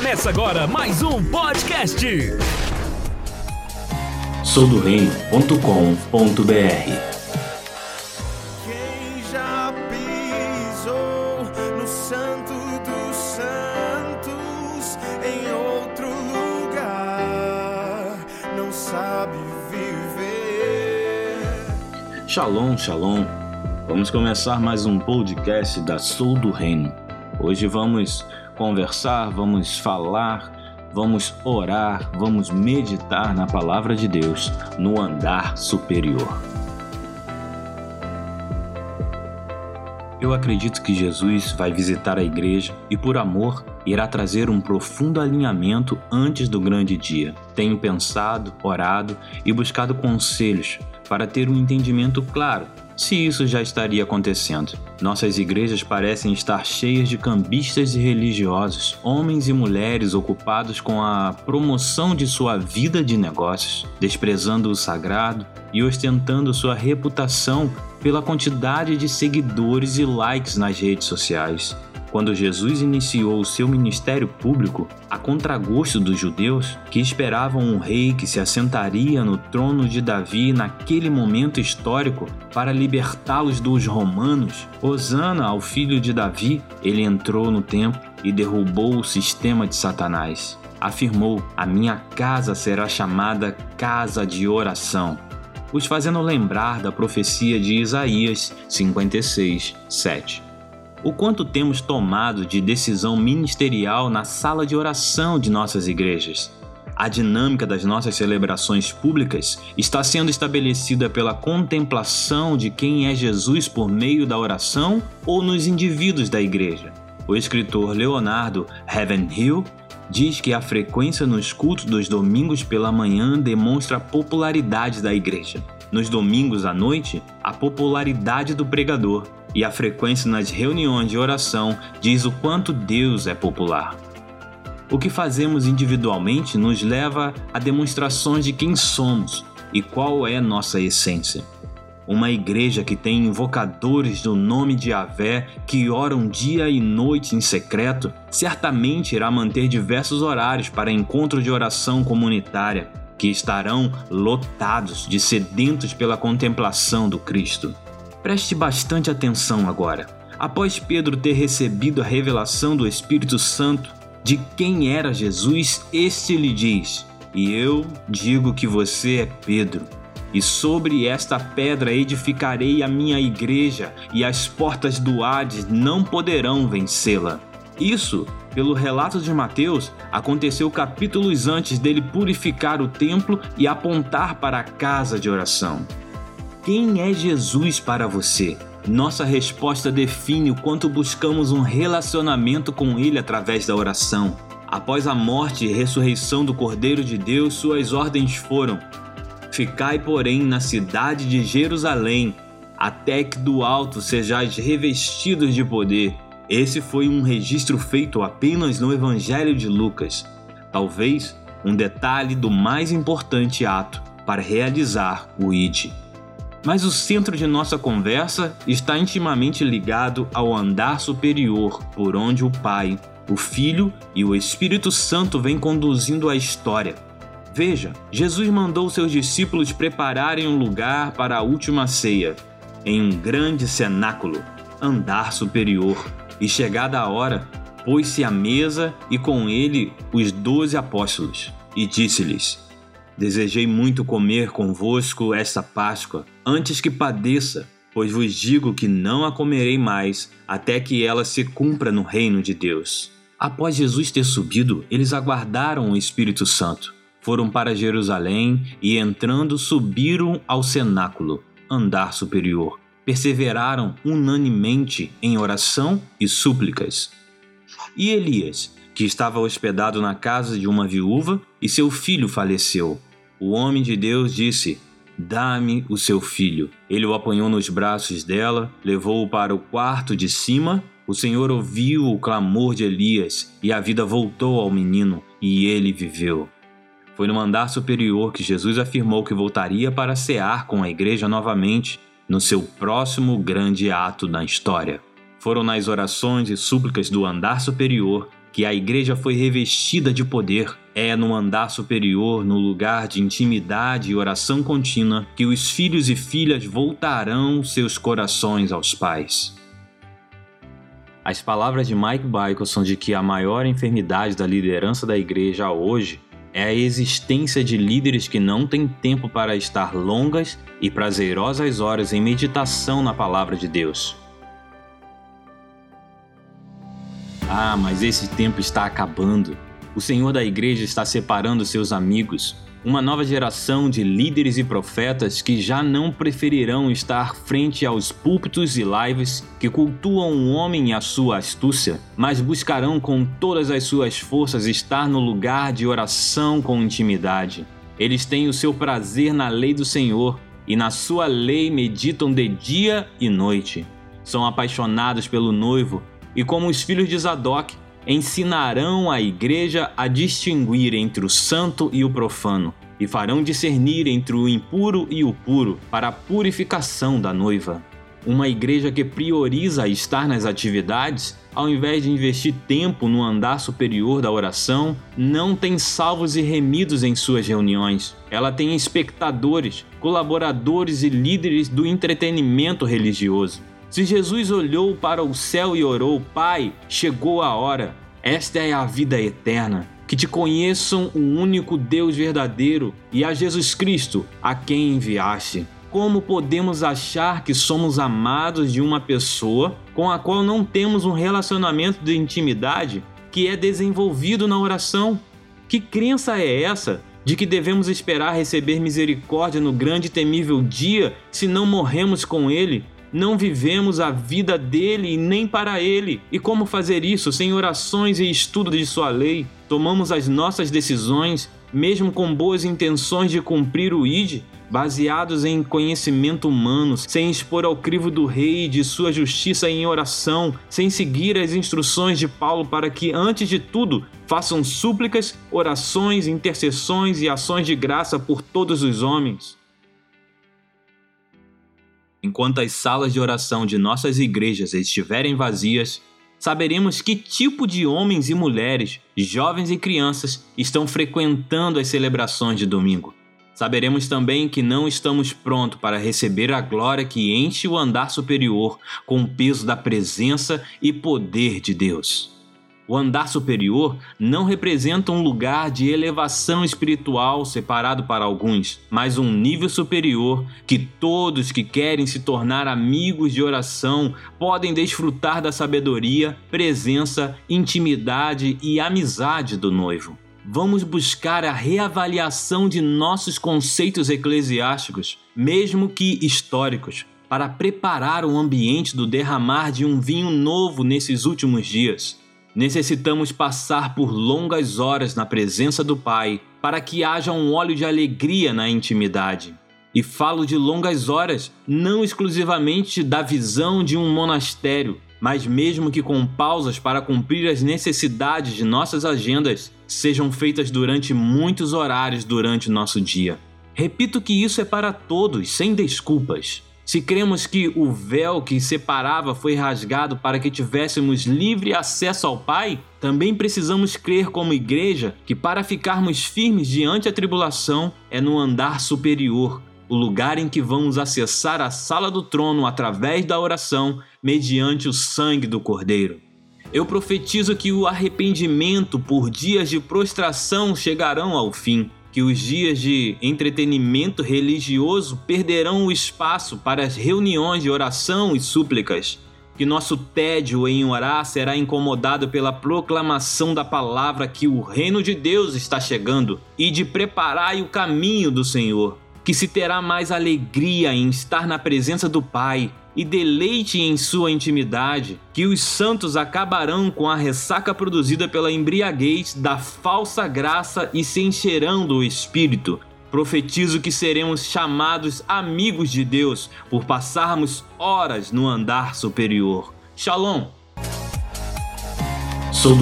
Começa agora mais um podcast. Sou do reino.com.br Quem já pisou no Santo dos Santos em outro lugar não sabe viver. Shalom, shalom. Vamos começar mais um podcast da Sou do Reino. Hoje vamos conversar, vamos falar, vamos orar, vamos meditar na palavra de Deus no andar superior. Eu acredito que Jesus vai visitar a igreja e, por amor, irá trazer um profundo alinhamento antes do grande dia. Tenho pensado, orado e buscado conselhos para ter um entendimento claro se isso já estaria acontecendo. Nossas igrejas parecem estar cheias de cambistas e religiosos, homens e mulheres ocupados com a promoção de sua vida de negócios, desprezando o sagrado e ostentando sua reputação pela quantidade de seguidores e likes nas redes sociais. Quando Jesus iniciou o seu ministério público, a contragosto dos judeus, que esperavam um rei que se assentaria no trono de Davi naquele momento histórico para libertá-los dos romanos, Osana ao filho de Davi, ele entrou no templo e derrubou o sistema de Satanás. Afirmou: A minha casa será chamada casa de oração os fazendo lembrar da profecia de Isaías 56, 7 o quanto temos tomado de decisão ministerial na sala de oração de nossas igrejas. A dinâmica das nossas celebrações públicas está sendo estabelecida pela contemplação de quem é Jesus por meio da oração ou nos indivíduos da igreja. O escritor Leonardo Ravenhill diz que a frequência nos cultos dos domingos pela manhã demonstra a popularidade da igreja. Nos domingos à noite, a popularidade do pregador e a frequência nas reuniões de oração diz o quanto Deus é popular. O que fazemos individualmente nos leva a demonstrações de quem somos e qual é nossa essência. Uma igreja que tem invocadores do nome de Yahvé que oram dia e noite em secreto, certamente irá manter diversos horários para encontro de oração comunitária, que estarão lotados de sedentos pela contemplação do Cristo. Preste bastante atenção agora. Após Pedro ter recebido a revelação do Espírito Santo de quem era Jesus, este lhe diz: E eu digo que você é Pedro, e sobre esta pedra edificarei a minha igreja, e as portas do Hades não poderão vencê-la. Isso, pelo relato de Mateus, aconteceu capítulos antes dele purificar o templo e apontar para a casa de oração. Quem é Jesus para você? Nossa resposta define o quanto buscamos um relacionamento com Ele através da oração. Após a morte e ressurreição do Cordeiro de Deus, suas ordens foram: Ficai, porém, na cidade de Jerusalém, até que do alto sejais revestidos de poder. Esse foi um registro feito apenas no Evangelho de Lucas. Talvez um detalhe do mais importante ato para realizar o ID. Mas o centro de nossa conversa está intimamente ligado ao andar superior, por onde o Pai, o Filho e o Espírito Santo vêm conduzindo a história. Veja, Jesus mandou seus discípulos prepararem um lugar para a última ceia, em um grande cenáculo, andar superior, e chegada a hora, pôs-se à mesa e com ele os doze apóstolos, e disse-lhes: Desejei muito comer convosco esta Páscoa, antes que padeça, pois vos digo que não a comerei mais, até que ela se cumpra no reino de Deus. Após Jesus ter subido, eles aguardaram o Espírito Santo. Foram para Jerusalém e, entrando, subiram ao cenáculo, andar superior. Perseveraram unanimemente em oração e súplicas. E Elias, que estava hospedado na casa de uma viúva, e seu filho faleceu o homem de Deus disse: Dá-me o seu filho. Ele o apanhou nos braços dela, levou-o para o quarto de cima. O Senhor ouviu o clamor de Elias e a vida voltou ao menino, e ele viveu. Foi no andar superior que Jesus afirmou que voltaria para cear com a igreja novamente no seu próximo grande ato na história. Foram nas orações e súplicas do andar superior que a igreja foi revestida de poder. É no andar superior, no lugar de intimidade e oração contínua, que os filhos e filhas voltarão seus corações aos pais. As palavras de Mike Bickle são de que a maior enfermidade da liderança da igreja hoje é a existência de líderes que não têm tempo para estar longas e prazerosas horas em meditação na palavra de Deus. Ah, mas esse tempo está acabando. O Senhor da igreja está separando seus amigos, uma nova geração de líderes e profetas que já não preferirão estar frente aos púlpitos e lives que cultuam o homem e a sua astúcia, mas buscarão com todas as suas forças estar no lugar de oração com intimidade. Eles têm o seu prazer na lei do Senhor e na sua lei meditam de dia e noite. São apaixonados pelo noivo e como os filhos de Zadok, ensinarão a igreja a distinguir entre o santo e o profano, e farão discernir entre o impuro e o puro, para a purificação da noiva. Uma igreja que prioriza estar nas atividades, ao invés de investir tempo no andar superior da oração, não tem salvos e remidos em suas reuniões. Ela tem espectadores, colaboradores e líderes do entretenimento religioso. Se Jesus olhou para o céu e orou: Pai, chegou a hora, esta é a vida eterna. Que te conheçam o único Deus verdadeiro e a Jesus Cristo, a quem enviaste. Como podemos achar que somos amados de uma pessoa com a qual não temos um relacionamento de intimidade que é desenvolvido na oração? Que crença é essa de que devemos esperar receber misericórdia no grande e temível dia se não morremos com Ele não vivemos a vida dele e nem para ele. E como fazer isso sem orações e estudo de sua lei? Tomamos as nossas decisões, mesmo com boas intenções de cumprir o ID, baseados em conhecimento humano, sem expor ao crivo do rei de sua justiça em oração, sem seguir as instruções de Paulo para que, antes de tudo, façam súplicas, orações, intercessões e ações de graça por todos os homens. Enquanto as salas de oração de nossas igrejas estiverem vazias, saberemos que tipo de homens e mulheres, jovens e crianças estão frequentando as celebrações de domingo. Saberemos também que não estamos prontos para receber a glória que enche o andar superior com o peso da presença e poder de Deus. O andar superior não representa um lugar de elevação espiritual separado para alguns, mas um nível superior que todos que querem se tornar amigos de oração podem desfrutar da sabedoria, presença, intimidade e amizade do noivo. Vamos buscar a reavaliação de nossos conceitos eclesiásticos, mesmo que históricos, para preparar o ambiente do derramar de um vinho novo nesses últimos dias. Necessitamos passar por longas horas na presença do Pai para que haja um óleo de alegria na intimidade. E falo de longas horas não exclusivamente da visão de um monastério, mas mesmo que com pausas para cumprir as necessidades de nossas agendas sejam feitas durante muitos horários durante nosso dia. Repito que isso é para todos, sem desculpas. Se cremos que o véu que separava foi rasgado para que tivéssemos livre acesso ao Pai, também precisamos crer como igreja que para ficarmos firmes diante a tribulação é no andar superior, o lugar em que vamos acessar a sala do trono através da oração, mediante o sangue do Cordeiro. Eu profetizo que o arrependimento por dias de prostração chegarão ao fim que os dias de entretenimento religioso perderão o espaço para as reuniões de oração e súplicas, que nosso tédio em orar será incomodado pela proclamação da palavra que o reino de Deus está chegando e de preparar o caminho do Senhor, que se terá mais alegria em estar na presença do Pai e deleite em sua intimidade, que os santos acabarão com a ressaca produzida pela embriaguez da falsa graça e se encherão do Espírito. Profetizo que seremos chamados amigos de Deus por passarmos horas no andar superior. Shalom! Sou